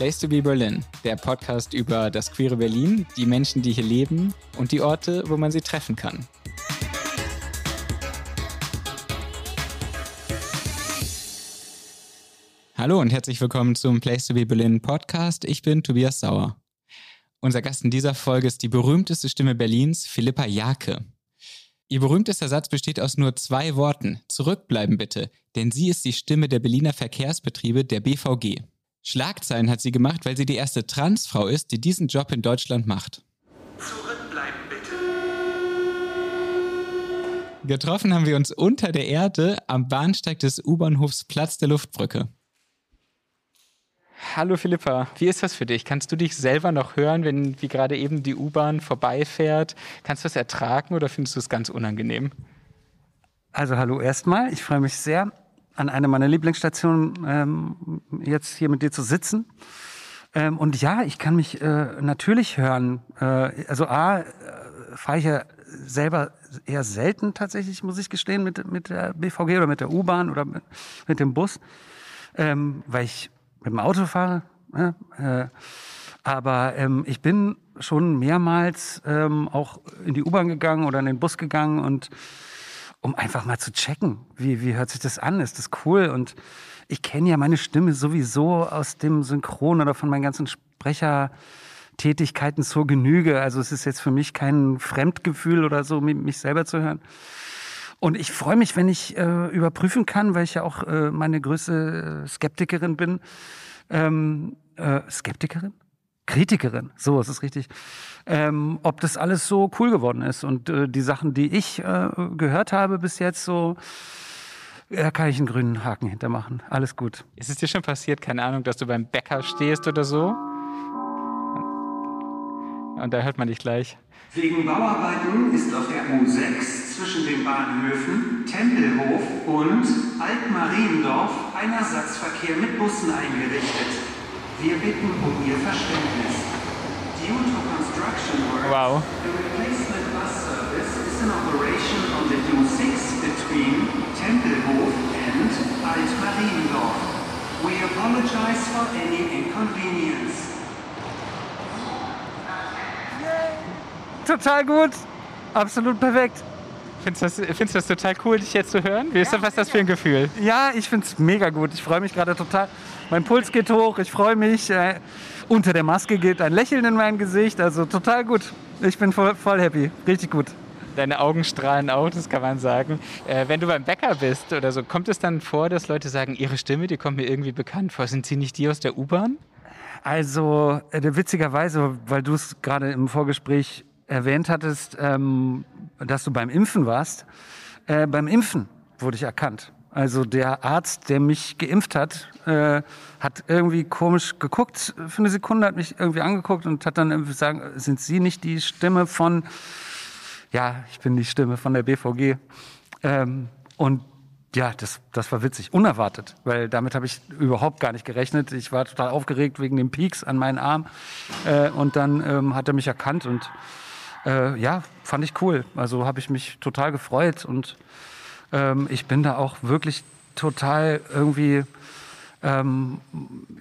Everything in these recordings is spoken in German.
Place to be Berlin, der Podcast über das queere Berlin, die Menschen, die hier leben und die Orte, wo man sie treffen kann. Hallo und herzlich willkommen zum Place to be Berlin Podcast. Ich bin Tobias Sauer. Unser Gast in dieser Folge ist die berühmteste Stimme Berlins, Philippa Jake. Ihr berühmtester Satz besteht aus nur zwei Worten. Zurückbleiben bitte, denn sie ist die Stimme der Berliner Verkehrsbetriebe der BVG. Schlagzeilen hat sie gemacht, weil sie die erste Transfrau ist, die diesen Job in Deutschland macht. Zurückbleiben bitte. Getroffen haben wir uns unter der Erde am Bahnsteig des U-Bahnhofs Platz der Luftbrücke. Hallo Philippa, wie ist das für dich? Kannst du dich selber noch hören, wenn wie gerade eben die U-Bahn vorbeifährt? Kannst du es ertragen oder findest du es ganz unangenehm? Also hallo erstmal, ich freue mich sehr, an einer meiner Lieblingsstationen ähm, jetzt hier mit dir zu sitzen. Ähm, und ja, ich kann mich äh, natürlich hören. Äh, also A, äh, fahre ich ja selber eher selten tatsächlich, muss ich gestehen, mit, mit der BVG oder mit der U-Bahn oder mit, mit dem Bus, ähm, weil ich mit dem Auto fahre. Ne? Äh, aber ähm, ich bin schon mehrmals ähm, auch in die U-Bahn gegangen oder in den Bus gegangen und um einfach mal zu checken, wie, wie hört sich das an? Ist das cool? Und ich kenne ja meine Stimme sowieso aus dem Synchron oder von meinen ganzen Sprechertätigkeiten zur Genüge. Also es ist jetzt für mich kein Fremdgefühl oder so, mich selber zu hören. Und ich freue mich, wenn ich äh, überprüfen kann, weil ich ja auch äh, meine größte Skeptikerin bin. Ähm, äh, Skeptikerin? Kritikerin, so ist es richtig, ähm, ob das alles so cool geworden ist. Und äh, die Sachen, die ich äh, gehört habe bis jetzt, so da kann ich einen grünen Haken hintermachen. Alles gut. Ist es dir schon passiert, keine Ahnung, dass du beim Bäcker stehst oder so? Und da hört man dich gleich. Wegen Bauarbeiten ist auf der U6 zwischen den Bahnhöfen Tempelhof und Altmariendorf ein Ersatzverkehr mit Bussen eingerichtet. Wir bitten um Ihr Verständnis. Due to construction work, wow. the replacement bus service is in operation on the U6 between Tempelhof and Altmariendorf. We apologize for any inconvenience. Total gut. Absolut perfekt. Findest du das, findest du das total cool, dich jetzt zu hören? Wie ist das, was das für ein Gefühl? Ja, ich finde es mega gut. Ich freue mich gerade total. Mein Puls geht hoch, ich freue mich. Äh, unter der Maske geht ein Lächeln in mein Gesicht. Also total gut. Ich bin voll, voll happy. Richtig gut. Deine Augen strahlen auch, das kann man sagen. Äh, wenn du beim Bäcker bist oder so, kommt es dann vor, dass Leute sagen, ihre Stimme, die kommt mir irgendwie bekannt vor. Sind sie nicht die aus der U-Bahn? Also äh, witzigerweise, weil du es gerade im Vorgespräch erwähnt hattest, ähm, dass du beim Impfen warst. Äh, beim Impfen wurde ich erkannt. Also der Arzt, der mich geimpft hat, äh, hat irgendwie komisch geguckt für eine Sekunde, hat mich irgendwie angeguckt und hat dann irgendwie sagen, sind Sie nicht die Stimme von, ja, ich bin die Stimme von der BVG. Ähm, und ja, das, das war witzig, unerwartet, weil damit habe ich überhaupt gar nicht gerechnet. Ich war total aufgeregt wegen den Peaks an meinen Arm äh, und dann ähm, hat er mich erkannt und äh, ja, fand ich cool. Also habe ich mich total gefreut und ähm, ich bin da auch wirklich total irgendwie ähm,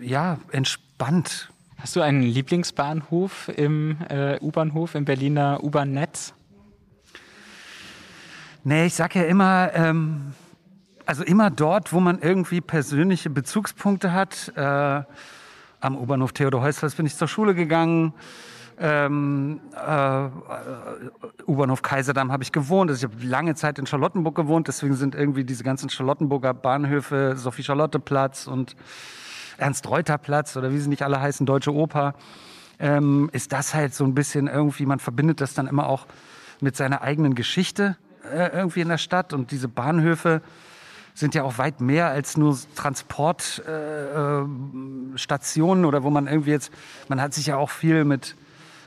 ja, entspannt. Hast du einen Lieblingsbahnhof im äh, U-Bahnhof im Berliner U-Bahn-Netz? Nee, ich sag ja immer, ähm, also immer dort, wo man irgendwie persönliche Bezugspunkte hat. Äh, am U-Bahnhof Theodor Heuslers bin ich zur Schule gegangen ähm, äh, U-Bahnhof Kaiserdamm habe ich gewohnt. Also ich habe lange Zeit in Charlottenburg gewohnt, deswegen sind irgendwie diese ganzen Charlottenburger Bahnhöfe, Sophie-Charlotte-Platz und Ernst-Reuter-Platz oder wie sie nicht alle heißen, Deutsche Oper, ähm, ist das halt so ein bisschen irgendwie, man verbindet das dann immer auch mit seiner eigenen Geschichte äh, irgendwie in der Stadt. Und diese Bahnhöfe sind ja auch weit mehr als nur Transportstationen äh, äh oder wo man irgendwie jetzt, man hat sich ja auch viel mit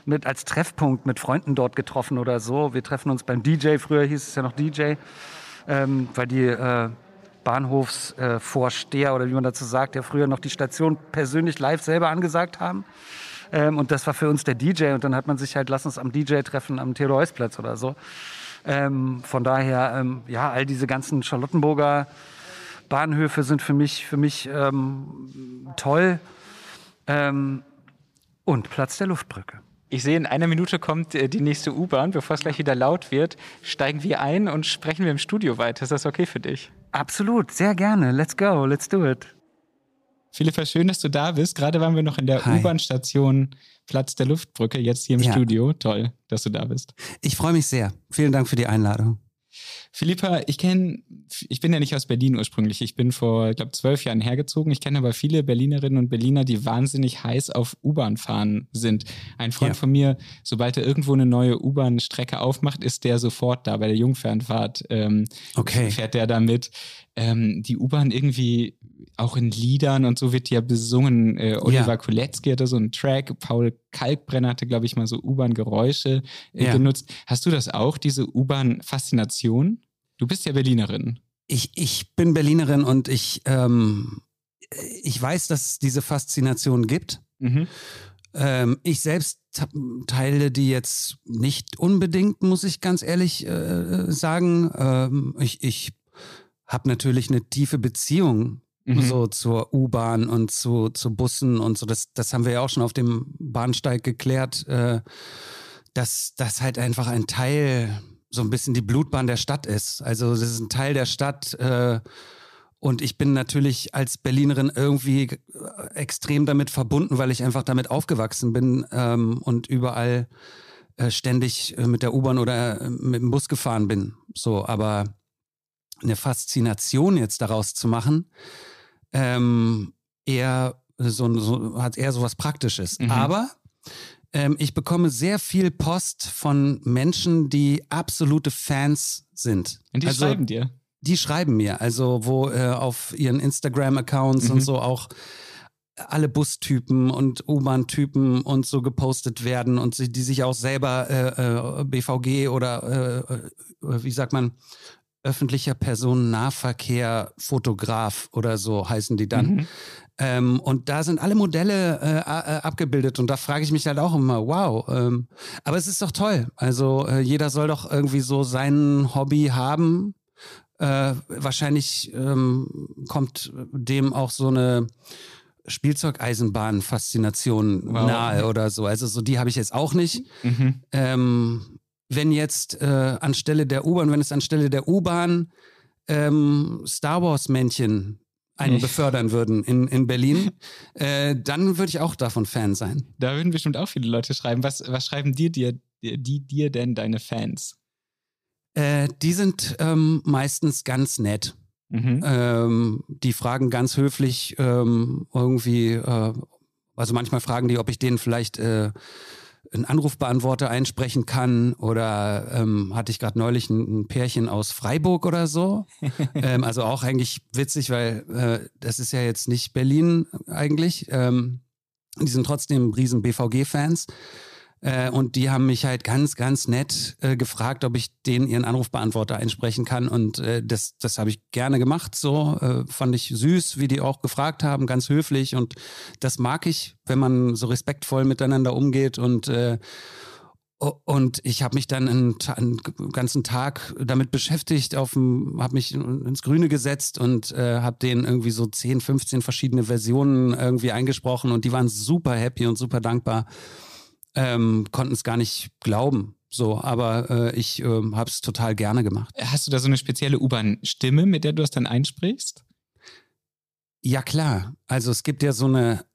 mit als Treffpunkt mit Freunden dort getroffen oder so. Wir treffen uns beim DJ, früher hieß es ja noch DJ, ähm, weil die äh, Bahnhofsvorsteher äh, oder wie man dazu sagt, ja früher noch die Station persönlich live selber angesagt haben. Ähm, und das war für uns der DJ und dann hat man sich halt, lass uns am DJ treffen am Theodor-Heuss-Platz oder so. Ähm, von daher, ähm, ja, all diese ganzen Charlottenburger Bahnhöfe sind für mich, für mich ähm, toll. Ähm, und Platz der Luftbrücke. Ich sehe, in einer Minute kommt äh, die nächste U-Bahn. Bevor es gleich wieder laut wird, steigen wir ein und sprechen wir im Studio weiter. Ist das okay für dich? Absolut, sehr gerne. Let's go, let's do it. Philippa, schön, dass du da bist. Gerade waren wir noch in der U-Bahn-Station Platz der Luftbrücke, jetzt hier im ja. Studio. Toll, dass du da bist. Ich freue mich sehr. Vielen Dank für die Einladung. Philippa, ich kenne, ich bin ja nicht aus Berlin ursprünglich. Ich bin vor, ich glaube, zwölf Jahren hergezogen. Ich kenne aber viele Berlinerinnen und Berliner, die wahnsinnig heiß auf U-Bahn fahren sind. Ein Freund ja. von mir, sobald er irgendwo eine neue U-Bahn-Strecke aufmacht, ist der sofort da bei der Jungfernfahrt. Ähm, okay. Fährt der da mit. Ähm, die U-Bahn irgendwie auch in Liedern und so wird ja besungen. Äh, Oliver ja. Kulecki hatte so einen Track, Paul Kalkbrenner hatte, glaube ich, mal so U-Bahn-Geräusche äh, ja. genutzt. Hast du das auch, diese U-Bahn-Faszination? Du bist ja Berlinerin. Ich, ich bin Berlinerin und ich, ähm, ich weiß, dass es diese Faszination gibt. Mhm. Ähm, ich selbst teile die jetzt nicht unbedingt, muss ich ganz ehrlich äh, sagen. Ähm, ich ich habe natürlich eine tiefe Beziehung mhm. so zur U-Bahn und zu, zu Bussen und so. Das, das haben wir ja auch schon auf dem Bahnsteig geklärt, äh, dass das halt einfach ein Teil, so ein bisschen die Blutbahn der Stadt ist. Also das ist ein Teil der Stadt. Äh, und ich bin natürlich als Berlinerin irgendwie äh, extrem damit verbunden, weil ich einfach damit aufgewachsen bin ähm, und überall äh, ständig äh, mit der U-Bahn oder äh, mit dem Bus gefahren bin. So, aber eine Faszination jetzt daraus zu machen, ähm, eher so, so, hat eher so was Praktisches. Mhm. Aber ähm, ich bekomme sehr viel Post von Menschen, die absolute Fans sind. Und die also, schreiben dir? Die schreiben mir, also wo äh, auf ihren Instagram-Accounts mhm. und so auch alle Bustypen und U-Bahn-Typen und so gepostet werden und sie, die sich auch selber äh, äh, BVG oder äh, äh, wie sagt man öffentlicher Personennahverkehr Fotograf oder so heißen die dann. Mhm. Ähm, und da sind alle Modelle äh, äh, abgebildet und da frage ich mich halt auch immer, wow. Ähm, aber es ist doch toll. Also äh, jeder soll doch irgendwie so sein Hobby haben. Äh, wahrscheinlich ähm, kommt dem auch so eine Spielzeugeisenbahn-Faszination wow. nahe oder so. Also so die habe ich jetzt auch nicht. Mhm. Ähm, wenn jetzt äh, anstelle der U-Bahn, wenn es anstelle der U-Bahn ähm, Star Wars-Männchen einen befördern würden in, in Berlin, äh, dann würde ich auch davon Fan sein. Da würden bestimmt auch viele Leute schreiben. Was, was schreiben dir, dir, die dir denn deine Fans? Äh, die sind ähm, meistens ganz nett. Mhm. Ähm, die fragen ganz höflich ähm, irgendwie, äh, also manchmal fragen die, ob ich denen vielleicht äh, einen Anrufbeantworter einsprechen kann oder ähm, hatte ich gerade neulich ein, ein, Pärchen aus Freiburg oder so. ähm, also auch eigentlich witzig, weil äh, das ist ja jetzt nicht Berlin eigentlich. Ähm, die sind trotzdem riesen BVG-Fans. Äh, und die haben mich halt ganz, ganz nett äh, gefragt, ob ich denen ihren Anrufbeantworter einsprechen kann. Und äh, das, das habe ich gerne gemacht. So äh, fand ich süß, wie die auch gefragt haben, ganz höflich. Und das mag ich, wenn man so respektvoll miteinander umgeht und äh, und ich habe mich dann einen, einen, ganzen Tag damit beschäftigt, habe mich ins Grüne gesetzt und äh, habe denen irgendwie so 10, 15 verschiedene Versionen irgendwie eingesprochen und die waren super happy und super dankbar ähm, konnten es gar nicht glauben. So, aber äh, ich äh, habe es total gerne gemacht. Hast du da so eine spezielle U-Bahn-Stimme, mit der du es dann einsprichst? Ja, klar. Also es gibt ja so eine,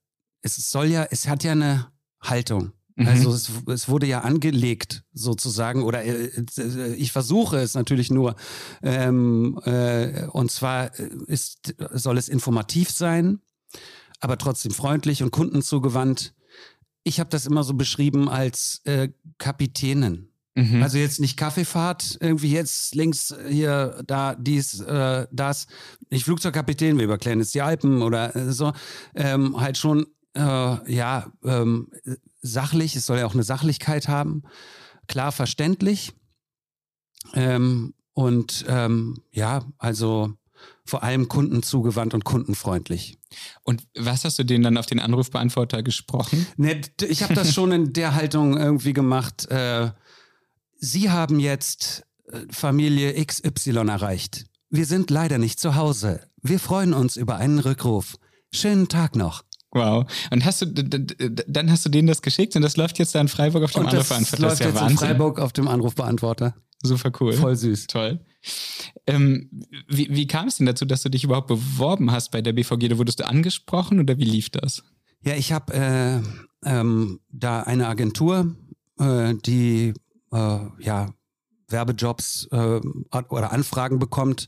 es soll ja, es hat ja eine Haltung. Mhm. Also es, es, wurde ja angelegt sozusagen, oder äh, äh ich versuche es natürlich nur. Ähm, äh, und zwar ist, soll es informativ sein, aber trotzdem freundlich und kundenzugewandt ich habe das immer so beschrieben als äh, Kapitänin. Mhm. Also jetzt nicht Kaffeefahrt, irgendwie jetzt links hier, da, dies, äh, das. Nicht Flugzeugkapitän, wir überklären jetzt die Alpen oder äh, so. Ähm, halt schon, äh, ja, ähm, sachlich, es soll ja auch eine Sachlichkeit haben. Klar verständlich. Ähm, und ähm, ja, also vor allem kundenzugewandt und kundenfreundlich. Und was hast du denen dann auf den Anrufbeantworter gesprochen? Ne, ich habe das schon in der Haltung irgendwie gemacht. Äh, Sie haben jetzt äh, Familie XY erreicht. Wir sind leider nicht zu Hause. Wir freuen uns über einen Rückruf. Schönen Tag noch. Wow. Und hast du, dann hast du denen das geschickt und das läuft jetzt da in Freiburg auf dem und Anrufbeantworter. Das, das läuft ist ja jetzt Wahnsinn. in Freiburg auf dem Anrufbeantworter. Super cool. Voll süß. Toll. Ähm, wie, wie kam es denn dazu, dass du dich überhaupt beworben hast bei der BVG? Da wurdest du angesprochen oder wie lief das? Ja, ich habe äh, ähm, da eine Agentur, äh, die äh, ja Werbejobs äh, oder Anfragen bekommt.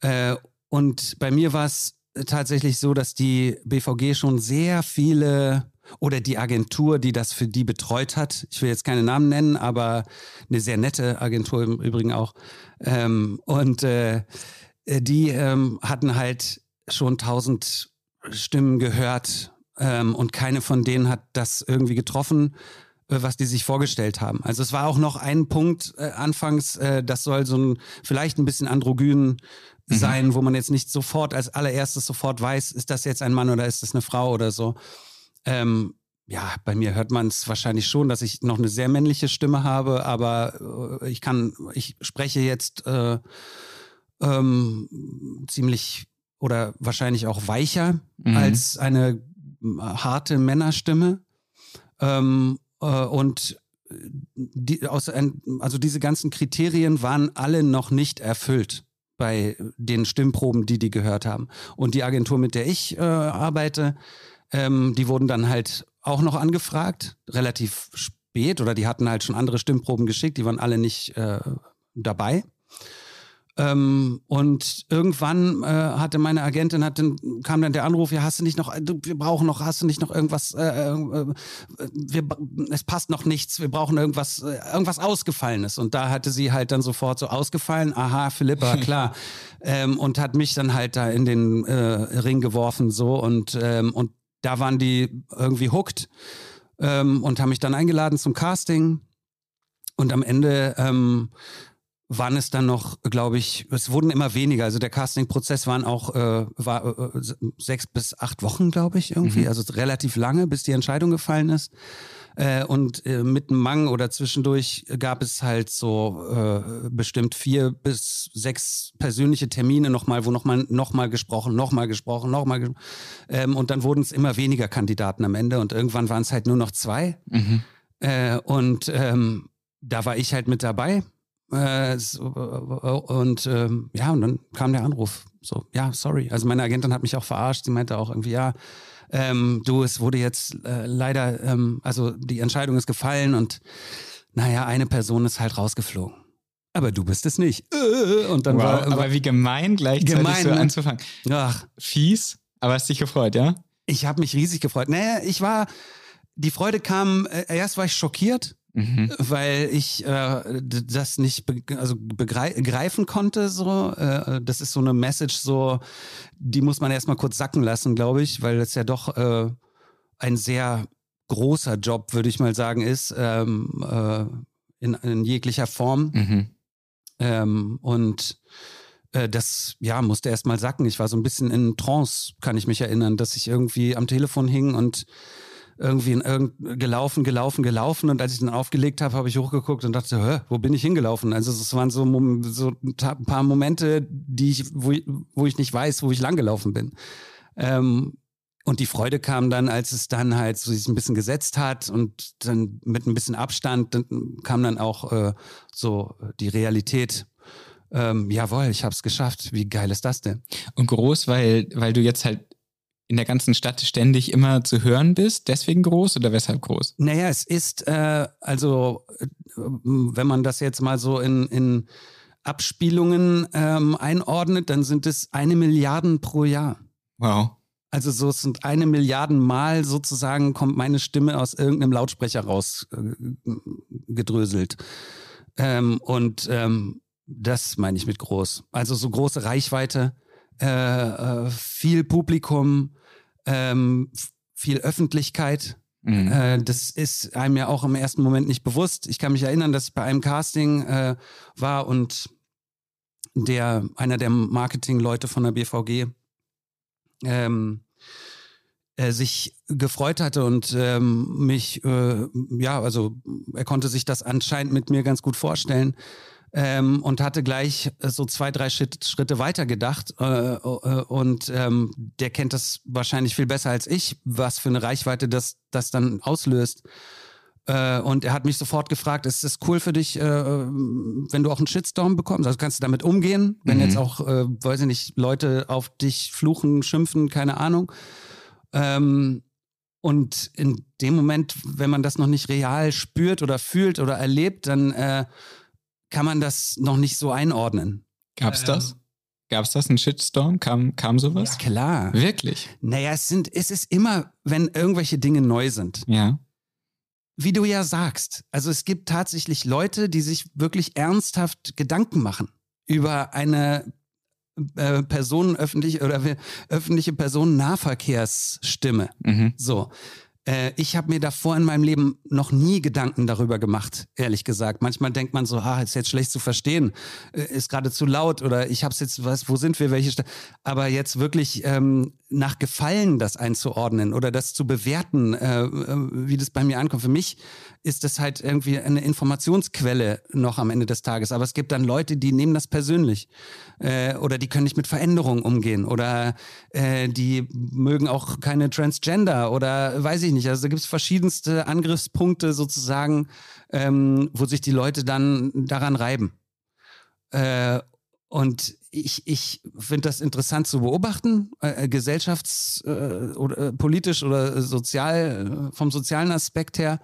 Äh, und bei mir war es tatsächlich so, dass die BVG schon sehr viele oder die Agentur, die das für die betreut hat, ich will jetzt keine Namen nennen, aber eine sehr nette Agentur im Übrigen auch. Ähm, und äh, die ähm, hatten halt schon tausend Stimmen gehört ähm, und keine von denen hat das irgendwie getroffen, äh, was die sich vorgestellt haben. Also es war auch noch ein Punkt äh, anfangs, äh, das soll so ein vielleicht ein bisschen androgyn mhm. sein, wo man jetzt nicht sofort als allererstes sofort weiß, ist das jetzt ein Mann oder ist das eine Frau oder so. Ähm, ja, bei mir hört man es wahrscheinlich schon, dass ich noch eine sehr männliche Stimme habe, aber äh, ich kann, ich spreche jetzt äh, ähm, ziemlich oder wahrscheinlich auch weicher mhm. als eine harte Männerstimme. Ähm, äh, und die, aus, also diese ganzen Kriterien waren alle noch nicht erfüllt bei den Stimmproben, die die gehört haben. Und die Agentur, mit der ich äh, arbeite, ähm, die wurden dann halt auch noch angefragt, relativ spät, oder die hatten halt schon andere Stimmproben geschickt, die waren alle nicht äh, dabei. Ähm, und irgendwann äh, hatte meine Agentin, hat dann, kam dann der Anruf, ja, hast du nicht noch, du, wir brauchen noch, hast du nicht noch irgendwas, äh, äh, wir, es passt noch nichts, wir brauchen irgendwas, äh, irgendwas Ausgefallenes. Und da hatte sie halt dann sofort so ausgefallen, aha, Philippa, klar. ähm, und hat mich dann halt da in den äh, Ring geworfen so und, ähm, und da waren die irgendwie hooked ähm, und haben mich dann eingeladen zum Casting. Und am Ende ähm, waren es dann noch, glaube ich, es wurden immer weniger. Also der Casting-Prozess waren auch äh, war, äh, sechs bis acht Wochen, glaube ich, irgendwie. Mhm. Also relativ lange, bis die Entscheidung gefallen ist. Äh, und äh, mit einem Mang oder zwischendurch gab es halt so äh, bestimmt vier bis sechs persönliche Termine nochmal, wo nochmal noch mal gesprochen, nochmal gesprochen, nochmal gesprochen. Ähm, und dann wurden es immer weniger Kandidaten am Ende und irgendwann waren es halt nur noch zwei. Mhm. Äh, und ähm, da war ich halt mit dabei äh, so, äh, und ähm, ja, und dann kam der Anruf. So, ja, sorry. Also meine Agentin hat mich auch verarscht. Sie meinte auch irgendwie, ja, ähm, du, es wurde jetzt äh, leider, ähm, also die Entscheidung ist gefallen und naja, eine Person ist halt rausgeflogen. Aber du bist es nicht. Äh, und dann wow, war, aber wie gemein gleichzeitig gemein, so ne? anzufangen. Ach. Fies, aber hast dich gefreut, ja? Ich habe mich riesig gefreut. Naja, ich war, die Freude kam, äh, erst war ich schockiert, Mhm. weil ich äh, das nicht be also begreifen konnte. So, äh, das ist so eine Message, so die muss man erstmal kurz sacken lassen, glaube ich, weil es ja doch äh, ein sehr großer Job, würde ich mal sagen, ist ähm, äh, in, in, jeglicher Form. Mhm. Ähm, und äh, das ja musste erstmal sacken. Ich war so ein bisschen in Trance, kann ich mich erinnern, dass ich irgendwie am Telefon hing und irgendwie in irgend, gelaufen, gelaufen, gelaufen. Und als ich dann aufgelegt habe, habe ich hochgeguckt und dachte, Hä, wo bin ich hingelaufen? Also es waren so, so ein paar Momente, die ich, wo, ich, wo ich nicht weiß, wo ich langgelaufen bin. Ähm, und die Freude kam dann, als es dann halt so sich ein bisschen gesetzt hat und dann mit ein bisschen Abstand dann kam dann auch äh, so die Realität. Ähm, jawohl, ich habe es geschafft. Wie geil ist das denn? Und groß, weil, weil du jetzt halt in der ganzen Stadt ständig immer zu hören bist, deswegen groß oder weshalb groß? Naja, es ist, äh, also, äh, wenn man das jetzt mal so in, in Abspielungen ähm, einordnet, dann sind es eine Milliarde pro Jahr. Wow. Also so es sind eine Milliarde Mal sozusagen kommt meine Stimme aus irgendeinem Lautsprecher rausgedröselt. Äh, ähm, und ähm, das meine ich mit groß. Also so große Reichweite äh, äh, viel Publikum, ähm, viel Öffentlichkeit. Mhm. Äh, das ist einem ja auch im ersten Moment nicht bewusst. Ich kann mich erinnern, dass ich bei einem Casting äh, war und der einer der Marketingleute von der BVG ähm, äh, sich gefreut hatte und ähm, mich, äh, ja, also er konnte sich das anscheinend mit mir ganz gut vorstellen ähm, und hatte gleich äh, so zwei, drei Schritt, Schritte weiter gedacht. Äh, äh, und ähm, der kennt das wahrscheinlich viel besser als ich, was für eine Reichweite das, das dann auslöst. Äh, und er hat mich sofort gefragt, ist es cool für dich, äh, wenn du auch einen Shitstorm bekommst? Also kannst du damit umgehen, wenn mhm. jetzt auch, weiß ich nicht, Leute auf dich fluchen, schimpfen, keine Ahnung. Ähm, und in dem Moment, wenn man das noch nicht real spürt oder fühlt oder erlebt, dann äh, kann man das noch nicht so einordnen. Gab's ähm, das? Gab's das, ein Shitstorm? Kam, kam sowas? Ja, klar. Wirklich? Naja, es sind, es ist immer, wenn irgendwelche Dinge neu sind. Ja. Wie du ja sagst. Also es gibt tatsächlich Leute, die sich wirklich ernsthaft Gedanken machen über eine äh, Personen öffentlich oder öffentliche Personennahverkehrsstimme. Mhm. So. Äh, ich habe mir davor in meinem Leben noch nie Gedanken darüber gemacht, ehrlich gesagt. Manchmal denkt man so, ah, ist jetzt schlecht zu verstehen, äh, ist gerade zu laut oder ich habe es jetzt, was, wo sind wir, welche St Aber jetzt wirklich ähm, nach Gefallen das einzuordnen oder das zu bewerten, äh, äh, wie das bei mir ankommt. Für mich ist das halt irgendwie eine Informationsquelle noch am Ende des Tages. Aber es gibt dann Leute, die nehmen das persönlich äh, oder die können nicht mit Veränderungen umgehen oder äh, die mögen auch keine Transgender oder weiß ich nicht. Also da gibt es verschiedenste Angriffspunkte sozusagen, ähm, wo sich die Leute dann daran reiben. Äh, und ich, ich finde das interessant zu beobachten, äh, gesellschafts- äh, oder äh, politisch oder sozial, äh, vom sozialen Aspekt her.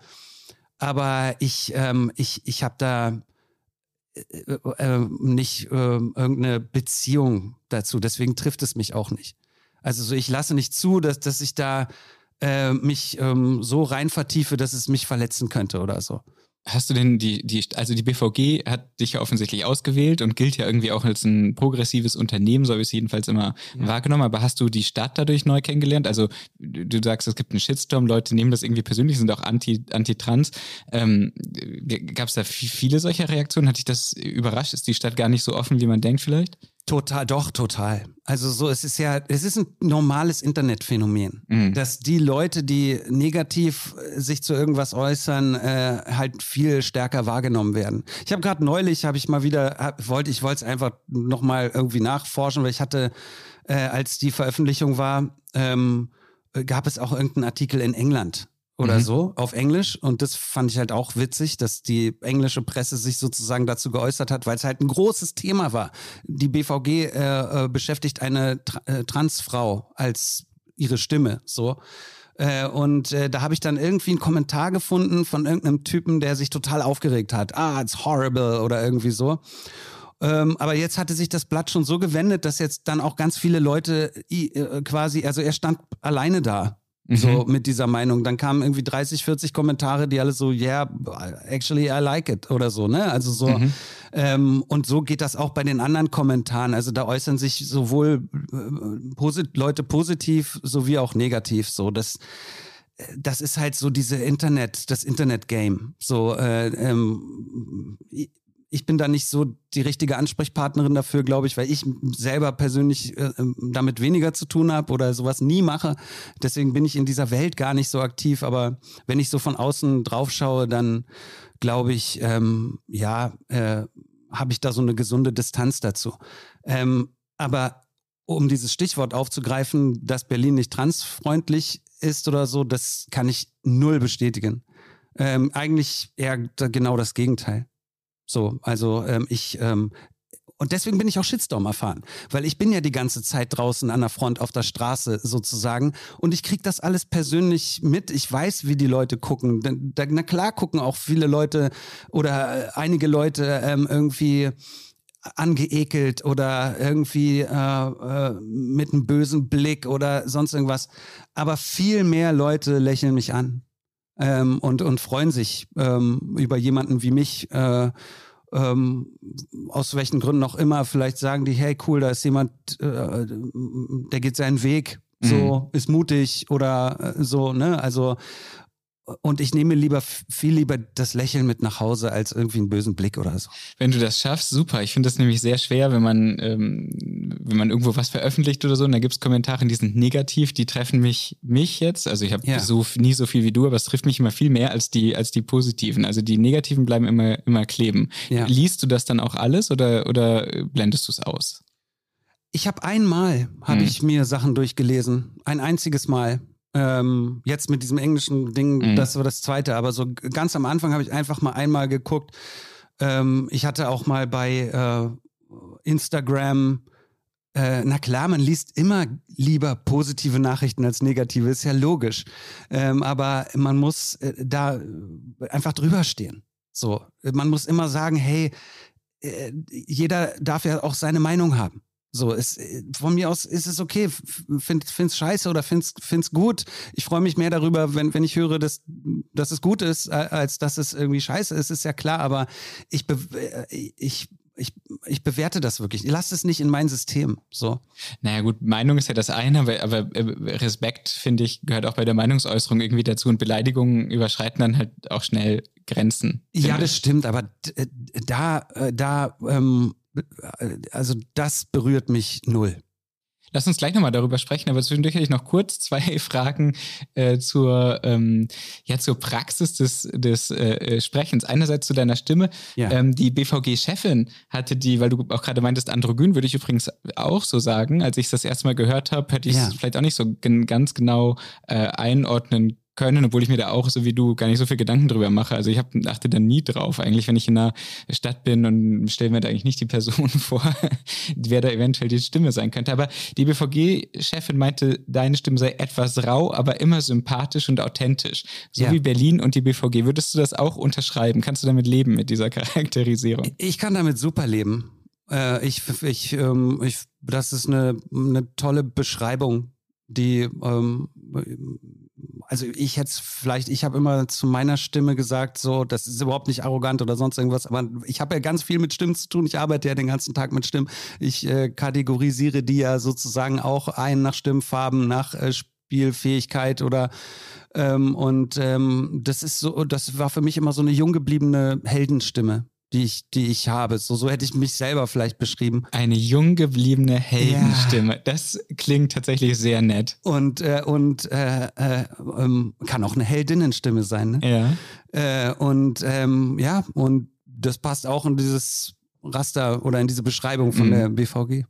Aber ich, ähm, ich, ich habe da äh, äh, nicht irgendeine Beziehung dazu. Deswegen trifft es mich auch nicht. Also so, ich lasse nicht zu, dass, dass ich da mich ähm, so rein vertiefe, dass es mich verletzen könnte oder so. Hast du denn die, die, also die BVG hat dich ja offensichtlich ausgewählt und gilt ja irgendwie auch als ein progressives Unternehmen, so habe ich es jedenfalls immer ja. wahrgenommen. Aber hast du die Stadt dadurch neu kennengelernt? Also du sagst, es gibt einen Shitstorm, Leute nehmen das irgendwie persönlich, sind auch anti, anti-trans. Ähm, Gab es da viele solcher Reaktionen? Hat dich das überrascht? Ist die Stadt gar nicht so offen, wie man denkt vielleicht? Total, doch, total. Also so, es ist ja, es ist ein normales Internetphänomen, mhm. dass die Leute, die negativ äh, sich zu irgendwas äußern, äh, halt viel stärker wahrgenommen werden. Ich habe gerade neulich, habe ich mal wieder, wollte ich wollte es einfach nochmal irgendwie nachforschen, weil ich hatte, äh, als die Veröffentlichung war, ähm, gab es auch irgendeinen Artikel in England oder mhm. so auf Englisch. Und das fand ich halt auch witzig, dass die englische Presse sich sozusagen dazu geäußert hat, weil es halt ein großes Thema war. Die BVG äh, äh, beschäftigt eine Tra äh, Transfrau als ihre Stimme, so. Äh, und äh, da habe ich dann irgendwie einen Kommentar gefunden von irgendeinem Typen, der sich total aufgeregt hat. Ah, it's horrible oder irgendwie so. Ähm, aber jetzt hatte sich das Blatt schon so gewendet, dass jetzt dann auch ganz viele Leute äh, quasi, also er stand alleine da so mhm. mit dieser Meinung. Dann kamen irgendwie 30, 40 Kommentare, die alle so, yeah, actually I like it oder so, ne? Also so. Mhm. Ähm, und so geht das auch bei den anderen Kommentaren. Also da äußern sich sowohl äh, posit Leute positiv sowie auch negativ. So, das, das ist halt so diese Internet, das Internet-Game. So, äh, ähm, ich bin da nicht so die richtige Ansprechpartnerin dafür, glaube ich, weil ich selber persönlich äh, ähm, damit weniger zu tun habe oder sowas nie mache. Deswegen bin ich in dieser Welt gar nicht so aktiv. Aber wenn ich so von außen drauf schaue, dann glaube ich, ähm, ja, äh, habe ich da so eine gesunde Distanz dazu. Ähm, aber um dieses Stichwort aufzugreifen, dass Berlin nicht transfreundlich ist oder so, das kann ich null bestätigen. Ähm, eigentlich eher genau das Gegenteil. So, also ähm, ich ähm, und deswegen bin ich auch Shitstorm erfahren, weil ich bin ja die ganze Zeit draußen an der Front auf der Straße sozusagen und ich kriege das alles persönlich mit. Ich weiß, wie die Leute gucken. Na klar gucken auch viele Leute oder äh, einige Leute ähm, irgendwie angeekelt oder irgendwie äh, äh, mit einem bösen Blick oder sonst irgendwas. Aber viel mehr Leute lächeln mich an ähm, und, und freuen sich ähm, über jemanden wie mich. Äh, ähm, aus welchen Gründen auch immer, vielleicht sagen die, hey cool, da ist jemand, äh, der geht seinen Weg, so, mhm. ist mutig oder äh, so, ne? Also und ich nehme lieber viel lieber das Lächeln mit nach Hause als irgendwie einen bösen Blick oder so. Wenn du das schaffst, super. Ich finde das nämlich sehr schwer, wenn man, ähm, wenn man irgendwo was veröffentlicht oder so, und da gibt es Kommentare, die sind negativ, die treffen mich, mich jetzt. Also ich habe ja. so nie so viel wie du, aber es trifft mich immer viel mehr als die, als die positiven. Also die negativen bleiben immer, immer kleben. Ja. Liest du das dann auch alles oder, oder blendest du es aus? Ich habe einmal, habe hm. ich mir Sachen durchgelesen. Ein einziges Mal. Ähm, jetzt mit diesem englischen Ding, mhm. das war das zweite, aber so ganz am Anfang habe ich einfach mal einmal geguckt. Ähm, ich hatte auch mal bei äh, Instagram, äh, na klar, man liest immer lieber positive Nachrichten als negative, ist ja logisch. Ähm, aber man muss äh, da einfach drüber stehen. So, man muss immer sagen, hey, äh, jeder darf ja auch seine Meinung haben. So, es, äh, von mir aus ist es okay. Find, find's scheiße oder find's, find's gut. Ich freue mich mehr darüber, wenn, wenn ich höre, dass, dass es gut ist, als dass es irgendwie scheiße ist, ist ja klar. Aber ich, äh, ich, ich, ich bewerte das wirklich. Ich lasse es nicht in mein System. So. Naja, gut, Meinung ist ja das eine, aber, aber äh, Respekt, finde ich, gehört auch bei der Meinungsäußerung irgendwie dazu. Und Beleidigungen überschreiten dann halt auch schnell Grenzen. Ja, das stimmt, aber da, da ähm, also das berührt mich null. Lass uns gleich nochmal darüber sprechen, aber zwischendurch hätte ich noch kurz zwei Fragen äh, zur, ähm, ja, zur Praxis des, des äh, Sprechens. Einerseits zu deiner Stimme. Ja. Ähm, die BVG-Chefin hatte die, weil du auch gerade meintest, androgyn, würde ich übrigens auch so sagen. Als ich das erste Mal gehört habe, hätte ich es ja. vielleicht auch nicht so ganz genau äh, einordnen können, obwohl ich mir da auch, so wie du, gar nicht so viel Gedanken drüber mache. Also ich hab, achte da nie drauf. Eigentlich, wenn ich in einer Stadt bin und stelle mir da eigentlich nicht die Person vor, wer da eventuell die Stimme sein könnte. Aber die BVG-Chefin meinte, deine Stimme sei etwas rau, aber immer sympathisch und authentisch. So ja. wie Berlin und die BVG. Würdest du das auch unterschreiben? Kannst du damit leben, mit dieser Charakterisierung? Ich kann damit super leben. Äh, ich, ich, ähm, ich, das ist eine, eine tolle Beschreibung, die ähm, also ich hätte vielleicht, ich habe immer zu meiner Stimme gesagt, so, das ist überhaupt nicht arrogant oder sonst irgendwas, aber ich habe ja ganz viel mit Stimmen zu tun. Ich arbeite ja den ganzen Tag mit Stimmen. Ich äh, kategorisiere die ja sozusagen auch ein nach Stimmfarben, nach äh, Spielfähigkeit oder ähm, und ähm, das ist so, das war für mich immer so eine jung gebliebene Heldenstimme die ich, die ich habe. So, so hätte ich mich selber vielleicht beschrieben. Eine jung gebliebene Heldenstimme. Ja. Das klingt tatsächlich sehr nett. Und, äh, und äh, äh, ähm, kann auch eine Heldinnenstimme sein. Ne? Ja. Äh, und ähm, ja, und das passt auch in dieses Raster oder in diese Beschreibung von mhm. der BVG.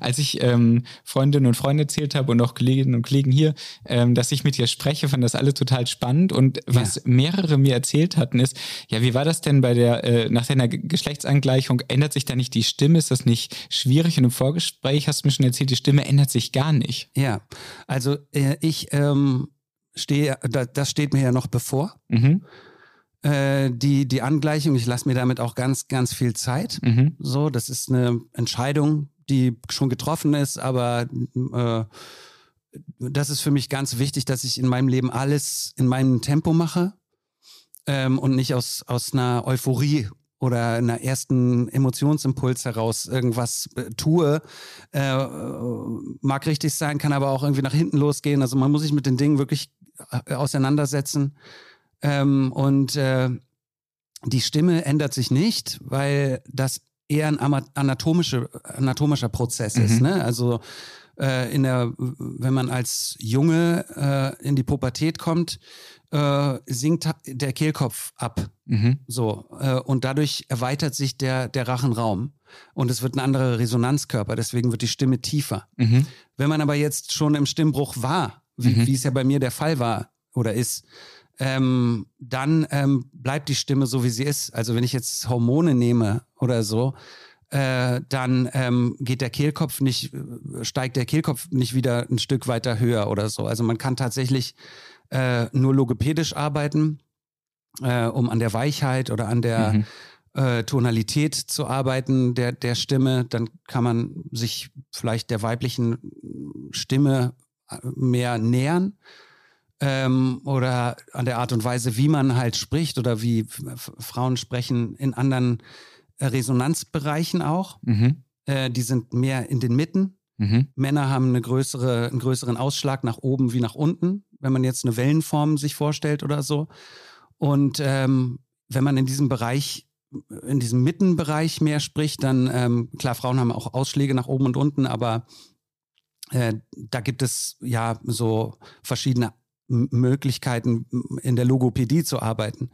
Als ich ähm, Freundinnen und Freunde erzählt habe und auch Kolleginnen und Kollegen hier, ähm, dass ich mit dir spreche, fand das alle total spannend. Und was ja. mehrere mir erzählt hatten, ist, ja, wie war das denn bei der, äh, nach deiner Geschlechtsangleichung? Ändert sich da nicht die Stimme? Ist das nicht schwierig? Und im Vorgespräch hast du mir schon erzählt, die Stimme ändert sich gar nicht. Ja, also äh, ich ähm, stehe, da, das steht mir ja noch bevor. Mhm äh, die, die Angleichung. Ich lasse mir damit auch ganz, ganz viel Zeit. Mhm. So, das ist eine Entscheidung, die schon getroffen ist, aber äh, das ist für mich ganz wichtig, dass ich in meinem Leben alles in meinem Tempo mache ähm, und nicht aus, aus einer Euphorie oder einer ersten Emotionsimpuls heraus irgendwas äh, tue. Äh, mag richtig sein, kann aber auch irgendwie nach hinten losgehen. Also man muss sich mit den Dingen wirklich äh, auseinandersetzen. Ähm, und äh, die Stimme ändert sich nicht, weil das eher ein anatomische, anatomischer Prozess mhm. ist. Ne? Also äh, in der, wenn man als Junge äh, in die Pubertät kommt, äh, sinkt der Kehlkopf ab. Mhm. So. Äh, und dadurch erweitert sich der, der Rachenraum. Und es wird ein anderer Resonanzkörper, deswegen wird die Stimme tiefer. Mhm. Wenn man aber jetzt schon im Stimmbruch war, wie, mhm. wie es ja bei mir der Fall war oder ist, ähm, dann ähm, bleibt die Stimme so, wie sie ist. Also wenn ich jetzt Hormone nehme oder so, äh, dann ähm, geht der Kehlkopf nicht, äh, steigt der Kehlkopf nicht wieder ein Stück weiter höher oder so. Also man kann tatsächlich äh, nur logopädisch arbeiten, äh, um an der Weichheit oder an der mhm. Äh, Tonalität zu arbeiten der, der Stimme. Dann kann man sich vielleicht der weiblichen Stimme äh, mehr nähern ähm, oder an der Art und Weise, wie man halt spricht oder wie Frauen sprechen in anderen äh, Resonanzbereichen auch. Mhm. Äh, die sind mehr in den Mitten. Mhm. Männer haben eine größere, einen größeren Ausschlag nach oben wie nach unten. wenn man jetzt eine Wellenform sich vorstellt oder so. Und ähm, wenn man in diesem Bereich, in diesem Mittenbereich mehr spricht, dann, ähm, klar, Frauen haben auch Ausschläge nach oben und unten, aber äh, da gibt es ja so verschiedene Möglichkeiten, in der Logopädie zu arbeiten.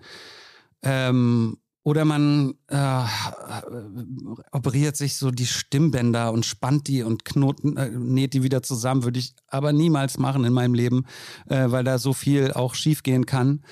Ähm, oder man äh, operiert sich so die Stimmbänder und spannt die und knoten, äh, näht die wieder zusammen. Würde ich aber niemals machen in meinem Leben, äh, weil da so viel auch schiefgehen kann.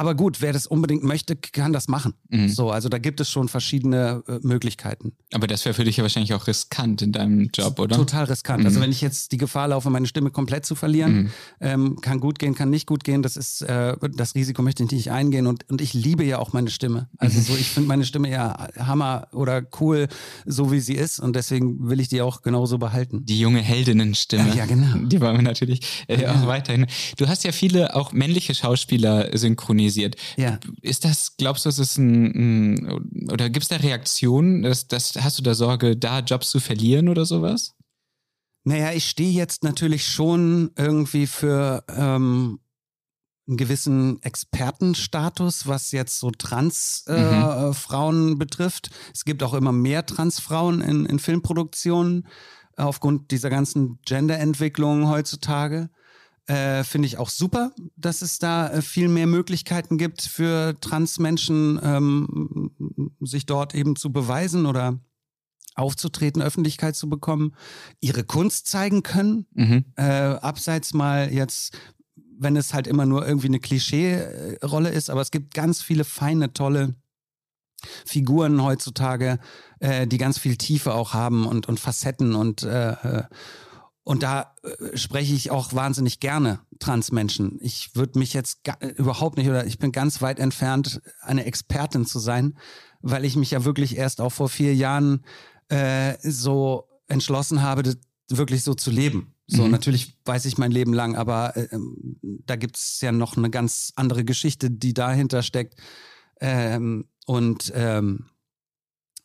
Aber gut, wer das unbedingt möchte, kann das machen. Mhm. So, also da gibt es schon verschiedene äh, Möglichkeiten. Aber das wäre für dich ja wahrscheinlich auch riskant in deinem Job, oder? Total riskant. Also mhm. Also wenn ich jetzt die Gefahr laufe, meine Stimme komplett zu verlieren, mhm. ähm, kann gut gehen, kann nicht gut gehen. Das ist äh, das Risiko möchte ich nicht eingehen. Und, und ich liebe ja auch meine Stimme. Also mhm. so, ich finde meine Stimme ja Hammer oder cool, so wie sie ist. Und deswegen will ich die auch genauso behalten. Die junge Heldinnenstimme. Ja, ja genau. Die wollen wir natürlich äh, ja. auch weiterhin. Du hast ja viele auch männliche Schauspieler synchronisiert organisiert. Ja. Ist das, glaubst du, das ist ein, ein oder gibt es da Reaktionen? Das, das, hast du da Sorge, da Jobs zu verlieren oder sowas? Naja, ich stehe jetzt natürlich schon irgendwie für ähm, einen gewissen Expertenstatus, was jetzt so Trans-Frauen äh, mhm. betrifft. Es gibt auch immer mehr Transfrauen in, in Filmproduktionen aufgrund dieser ganzen Genderentwicklung heutzutage. Äh, Finde ich auch super, dass es da äh, viel mehr Möglichkeiten gibt für Transmenschen, ähm, sich dort eben zu beweisen oder aufzutreten, Öffentlichkeit zu bekommen, ihre Kunst zeigen können. Mhm. Äh, abseits mal jetzt, wenn es halt immer nur irgendwie eine Klischee-Rolle ist, aber es gibt ganz viele feine, tolle Figuren heutzutage, äh, die ganz viel Tiefe auch haben und, und Facetten und äh, äh und da äh, spreche ich auch wahnsinnig gerne Transmenschen. Ich würde mich jetzt überhaupt nicht oder ich bin ganz weit entfernt, eine Expertin zu sein, weil ich mich ja wirklich erst auch vor vier Jahren äh, so entschlossen habe, wirklich so zu leben. So, mhm. natürlich weiß ich mein Leben lang, aber äh, ähm, da gibt es ja noch eine ganz andere Geschichte, die dahinter steckt. Ähm, und ähm,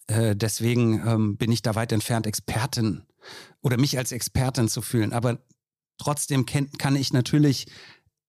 äh, deswegen ähm, bin ich da weit entfernt, Expertin oder mich als Expertin zu fühlen. Aber trotzdem kann, ich natürlich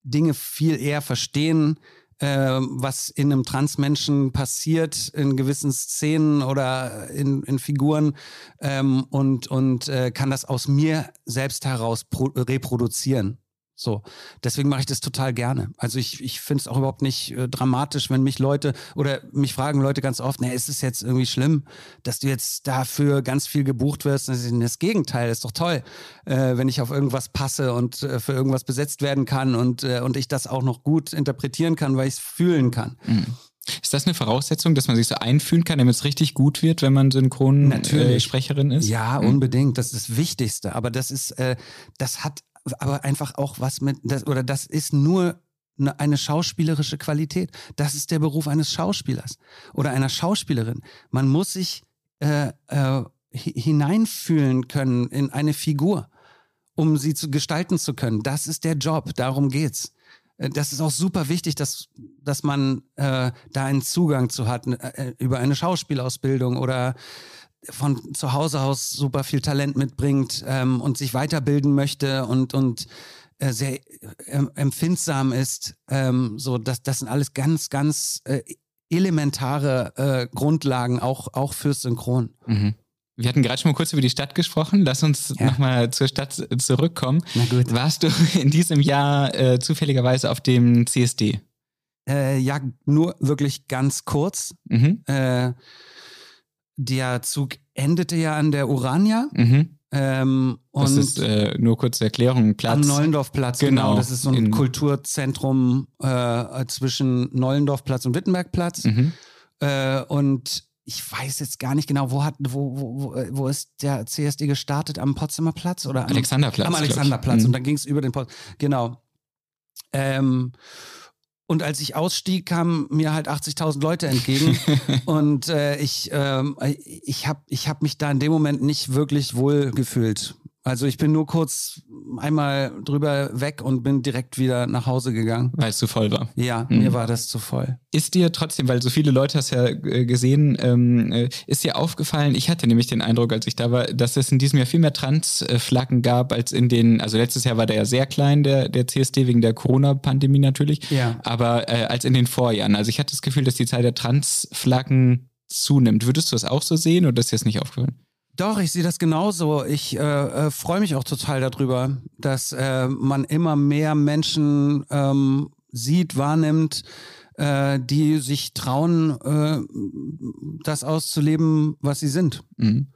Dinge viel eher verstehen, äh, was in einem Transmenschen passiert, in gewissen Szenen oder in, in Figuren ähm, und, und äh, kann das aus mir selbst heraus reproduzieren. So, deswegen mache ich das total gerne. Also ich, ich finde es auch überhaupt nicht äh, dramatisch, wenn mich Leute oder mich fragen Leute ganz oft, na, ist es jetzt irgendwie schlimm, dass du jetzt dafür ganz viel gebucht wirst? Das, das Gegenteil, ist doch toll, äh, wenn ich auf irgendwas passe und äh, für irgendwas besetzt werden kann und, äh, und ich das auch noch gut interpretieren kann, weil ich es fühlen kann. Mhm. Ist das eine Voraussetzung, dass man sich so einfühlen kann, damit es richtig gut wird, wenn man Synchronsprecherin äh, ist? Ja, mhm. unbedingt. Das ist das Wichtigste. Aber das ist, äh, das hat aber einfach auch was mit, das, oder das ist nur eine, eine schauspielerische Qualität. Das ist der Beruf eines Schauspielers oder einer Schauspielerin. Man muss sich äh, äh, hineinfühlen können in eine Figur, um sie zu gestalten zu können. Das ist der Job, darum geht's. Äh, das ist auch super wichtig, dass, dass man äh, da einen Zugang zu hat, äh, über eine Schauspielausbildung oder von zu Hause aus super viel Talent mitbringt ähm, und sich weiterbilden möchte und, und äh, sehr äh, empfindsam ist. Ähm, so, das, das sind alles ganz, ganz äh, elementare äh, Grundlagen, auch, auch fürs Synchron. Mhm. Wir hatten gerade schon mal kurz über die Stadt gesprochen. Lass uns ja. nochmal zur Stadt zurückkommen. Na gut. Warst du in diesem Jahr äh, zufälligerweise auf dem CSD? Äh, ja, nur wirklich ganz kurz. Mhm. Der Zug endete ja an der Urania. Mhm. Ähm, das ist äh, nur kurze Erklärung. Platz. Am Neulendorfplatz, genau. genau. Das ist so ein Kulturzentrum äh, zwischen Neulendorfplatz und Wittenbergplatz. Mhm. Äh, und ich weiß jetzt gar nicht genau, wo hat, wo, wo, wo ist der CSD gestartet? Am Potsdamer Platz oder am Alexanderplatz? Am Alexanderplatz. Mhm. Und dann ging es über den Potsdamer. Genau. Ähm, und als ich ausstieg, kamen mir halt 80.000 Leute entgegen. und äh, ich, ähm, ich habe ich hab mich da in dem Moment nicht wirklich wohl gefühlt. Also ich bin nur kurz einmal drüber weg und bin direkt wieder nach Hause gegangen. Weil es zu voll war. Ja, mhm. mir war das zu voll. Ist dir trotzdem, weil so viele Leute hast ja äh, gesehen, ähm, äh, ist dir aufgefallen, ich hatte nämlich den Eindruck, als ich da war, dass es in diesem Jahr viel mehr Trans-Flaggen gab als in den, also letztes Jahr war der ja sehr klein, der, der CSD, wegen der Corona-Pandemie natürlich. Ja. Aber äh, als in den Vorjahren. Also ich hatte das Gefühl, dass die Zahl der Trans-Flaggen zunimmt. Würdest du das auch so sehen oder ist dir das nicht aufgefallen? Doch, ich sehe das genauso. Ich äh, äh, freue mich auch total darüber, dass äh, man immer mehr Menschen ähm, sieht, wahrnimmt, äh, die sich trauen, äh, das auszuleben, was sie sind. Mhm.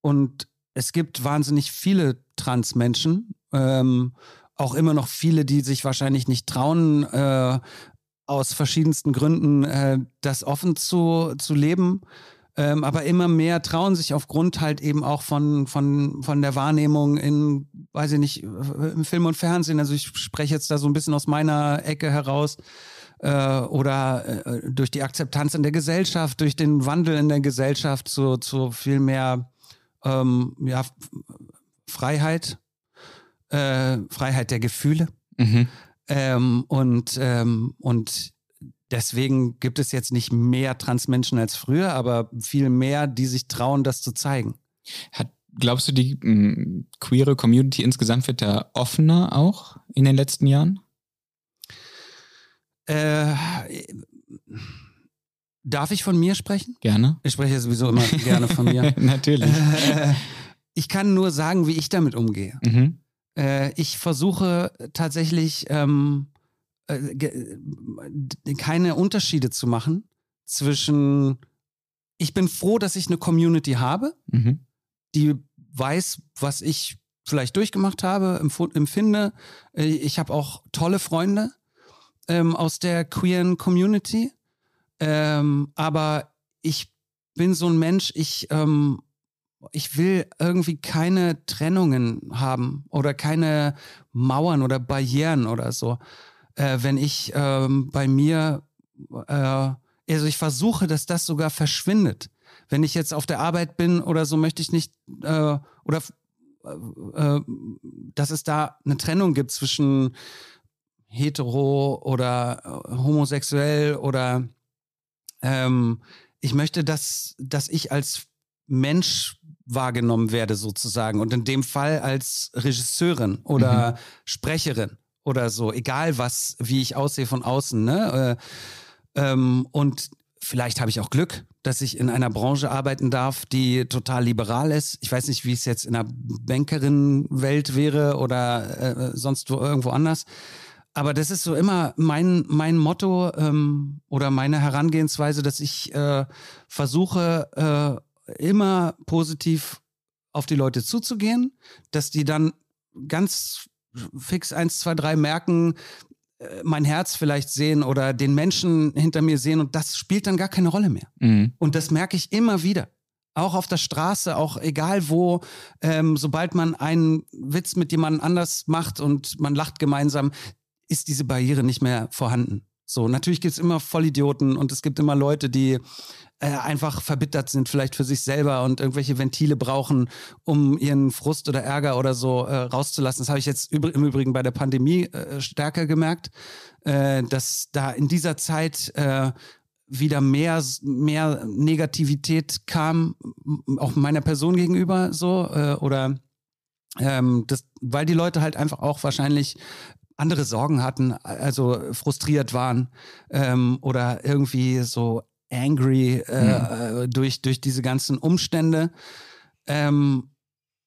Und es gibt wahnsinnig viele Transmenschen, ähm, auch immer noch viele, die sich wahrscheinlich nicht trauen, äh, aus verschiedensten Gründen das offen zu, zu leben. Ähm, aber immer mehr trauen sich aufgrund halt eben auch von, von, von der Wahrnehmung in, weiß ich nicht, im Film und Fernsehen. Also ich spreche jetzt da so ein bisschen aus meiner Ecke heraus. Äh, oder äh, durch die Akzeptanz in der Gesellschaft, durch den Wandel in der Gesellschaft zu, zu viel mehr ähm, ja, Freiheit, äh, Freiheit der Gefühle. Mhm. Ähm, und, ähm, und Deswegen gibt es jetzt nicht mehr Transmenschen als früher, aber viel mehr, die sich trauen, das zu zeigen. Hat, glaubst du, die mh, queere Community insgesamt wird da offener auch in den letzten Jahren? Äh, darf ich von mir sprechen? Gerne. Ich spreche sowieso immer gerne von mir. Natürlich. Äh, ich kann nur sagen, wie ich damit umgehe. Mhm. Äh, ich versuche tatsächlich ähm, äh, äh, keine Unterschiede zu machen zwischen, ich bin froh, dass ich eine Community habe, mhm. die weiß, was ich vielleicht durchgemacht habe, empfinde. Äh, ich habe auch tolle Freunde ähm, aus der queeren Community. Ähm, aber ich bin so ein Mensch, ich, ähm, ich will irgendwie keine Trennungen haben oder keine Mauern oder Barrieren oder so äh, wenn ich ähm, bei mir, äh, also ich versuche, dass das sogar verschwindet. Wenn ich jetzt auf der Arbeit bin oder so, möchte ich nicht, äh, oder äh, dass es da eine Trennung gibt zwischen hetero oder äh, homosexuell oder ähm, ich möchte, dass, dass ich als Mensch wahrgenommen werde sozusagen und in dem Fall als Regisseurin oder mhm. Sprecherin oder so, egal was, wie ich aussehe von außen. Ne? Äh, ähm, und vielleicht habe ich auch Glück, dass ich in einer Branche arbeiten darf, die total liberal ist. Ich weiß nicht, wie es jetzt in der Bankerin-Welt wäre oder äh, sonst wo irgendwo anders. Aber das ist so immer mein, mein Motto ähm, oder meine Herangehensweise, dass ich äh, versuche, äh, immer positiv auf die Leute zuzugehen, dass die dann ganz fix eins, zwei, drei merken, äh, mein Herz vielleicht sehen oder den Menschen hinter mir sehen und das spielt dann gar keine Rolle mehr. Mhm. Und das merke ich immer wieder. Auch auf der Straße, auch egal wo, ähm, sobald man einen Witz mit jemandem anders macht und man lacht gemeinsam, ist diese Barriere nicht mehr vorhanden. So, natürlich gibt es immer Vollidioten und es gibt immer Leute, die äh, einfach verbittert sind, vielleicht für sich selber und irgendwelche Ventile brauchen, um ihren Frust oder Ärger oder so äh, rauszulassen. Das habe ich jetzt im Übrigen bei der Pandemie äh, stärker gemerkt, äh, dass da in dieser Zeit äh, wieder mehr, mehr Negativität kam, auch meiner Person gegenüber so, oder ähm, das, weil die Leute halt einfach auch wahrscheinlich andere Sorgen hatten, also frustriert waren ähm, oder irgendwie so angry äh, mhm. durch, durch diese ganzen Umstände. Ähm,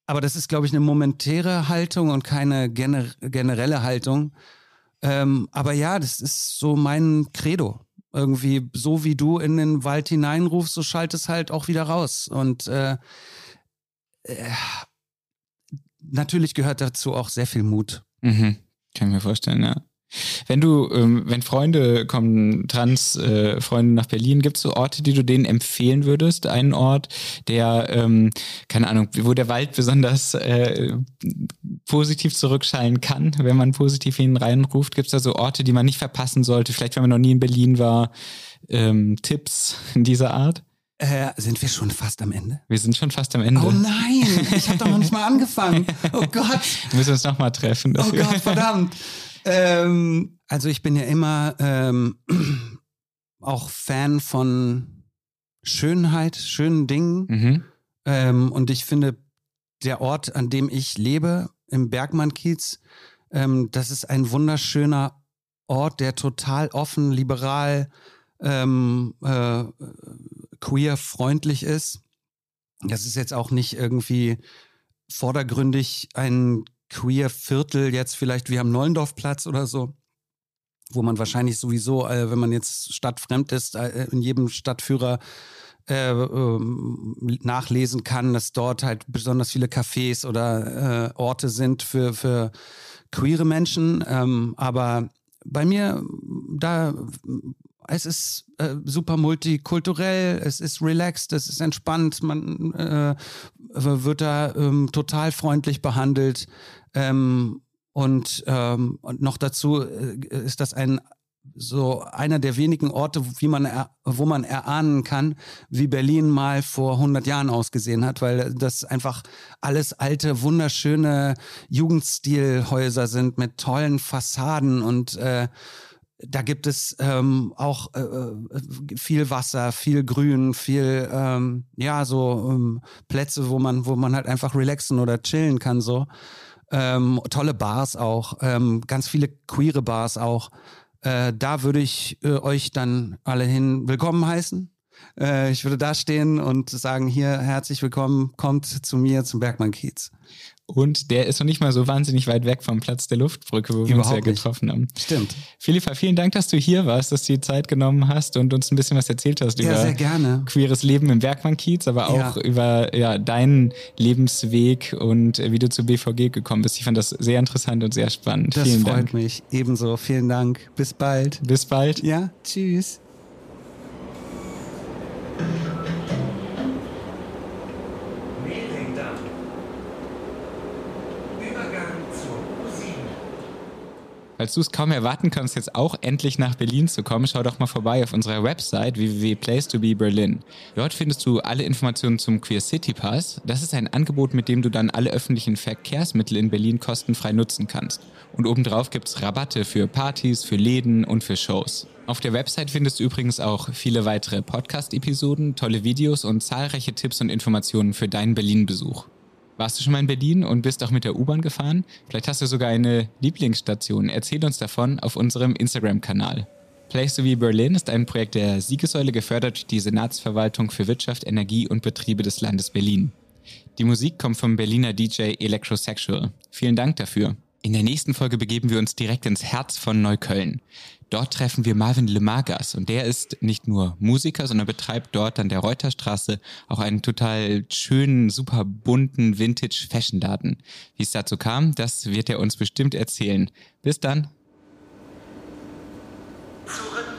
aber das ist, glaube ich, eine momentäre Haltung und keine gener generelle Haltung. Ähm, aber ja, das ist so mein Credo. Irgendwie so wie du in den Wald hineinrufst, so schallt es halt auch wieder raus. Und äh, äh, natürlich gehört dazu auch sehr viel Mut. Mhm. Kann ich mir vorstellen, ja. Wenn du, ähm, wenn Freunde kommen, Trans-Freunde äh, nach Berlin, gibt es so Orte, die du denen empfehlen würdest? Einen Ort, der, ähm, keine Ahnung, wo der Wald besonders äh, positiv zurückschallen kann, wenn man positiv hin reinruft? Gibt es da so Orte, die man nicht verpassen sollte? Vielleicht, wenn man noch nie in Berlin war, ähm, Tipps in dieser Art? Äh, sind wir schon fast am Ende? Wir sind schon fast am Ende. Oh nein, ich habe doch noch nicht mal angefangen. Oh Gott. Wir müssen uns nochmal treffen. Dafür. Oh Gott, verdammt. Ähm, also ich bin ja immer ähm, auch Fan von Schönheit, schönen Dingen. Mhm. Ähm, und ich finde, der Ort, an dem ich lebe, im Bergmann-Kiez, ähm, das ist ein wunderschöner Ort, der total offen, liberal, ähm, äh, queer-freundlich ist. Das ist jetzt auch nicht irgendwie vordergründig ein queer Viertel, jetzt vielleicht wie am Neulendorfplatz oder so, wo man wahrscheinlich sowieso, äh, wenn man jetzt stadtfremd ist, äh, in jedem Stadtführer äh, ähm, nachlesen kann, dass dort halt besonders viele Cafés oder äh, Orte sind für, für queere Menschen. Ähm, aber bei mir, da es ist äh, super multikulturell, es ist relaxed, es ist entspannt, man äh, wird da ähm, total freundlich behandelt. Ähm, und, ähm, und noch dazu äh, ist das ein so einer der wenigen Orte, wie man wo man erahnen kann, wie Berlin mal vor 100 Jahren ausgesehen hat, weil das einfach alles alte, wunderschöne Jugendstilhäuser sind mit tollen Fassaden und äh, da gibt es ähm, auch äh, äh, viel Wasser, viel Grün, viel ähm, ja so ähm, Plätze, wo man wo man halt einfach relaxen oder chillen kann so. Ähm, tolle Bars auch, ähm, ganz viele queere Bars auch. Äh, da würde ich äh, euch dann alle hin willkommen heißen. Äh, ich würde da stehen und sagen, hier herzlich willkommen, kommt zu mir zum Bergmann Kiez. Und der ist noch nicht mal so wahnsinnig weit weg vom Platz der Luftbrücke, wo wir Überhaupt uns ja getroffen haben. Stimmt. Philippa, vielen Dank, dass du hier warst, dass du die Zeit genommen hast und uns ein bisschen was erzählt hast ja, über gerne. queeres Leben im Bergmann-Kiez, aber auch ja. über ja, deinen Lebensweg und wie du zur BVG gekommen bist. Ich fand das sehr interessant und sehr spannend. Das vielen freut Dank. mich. Ebenso. Vielen Dank. Bis bald. Bis bald. Ja, tschüss. Falls du es kaum erwarten kannst, jetzt auch endlich nach Berlin zu kommen, schau doch mal vorbei auf unserer Website www.place2be Dort findest du alle Informationen zum Queer City Pass. Das ist ein Angebot, mit dem du dann alle öffentlichen Verkehrsmittel in Berlin kostenfrei nutzen kannst. Und obendrauf gibt es Rabatte für Partys, für Läden und für Shows. Auf der Website findest du übrigens auch viele weitere Podcast-Episoden, tolle Videos und zahlreiche Tipps und Informationen für deinen Berlin-Besuch. Warst du schon mal in Berlin und bist auch mit der U-Bahn gefahren? Vielleicht hast du sogar eine Lieblingsstation. Erzähl uns davon auf unserem Instagram-Kanal. Place to Be Berlin ist ein Projekt der Siegessäule gefördert durch die Senatsverwaltung für Wirtschaft, Energie und Betriebe des Landes Berlin. Die Musik kommt vom Berliner DJ Electrosexual. Vielen Dank dafür. In der nächsten Folge begeben wir uns direkt ins Herz von Neukölln. Dort treffen wir Marvin Lemagas und der ist nicht nur Musiker, sondern betreibt dort an der Reuterstraße auch einen total schönen, super bunten Vintage-Fashion-Laden. Wie es dazu kam, das wird er uns bestimmt erzählen. Bis dann. Zurück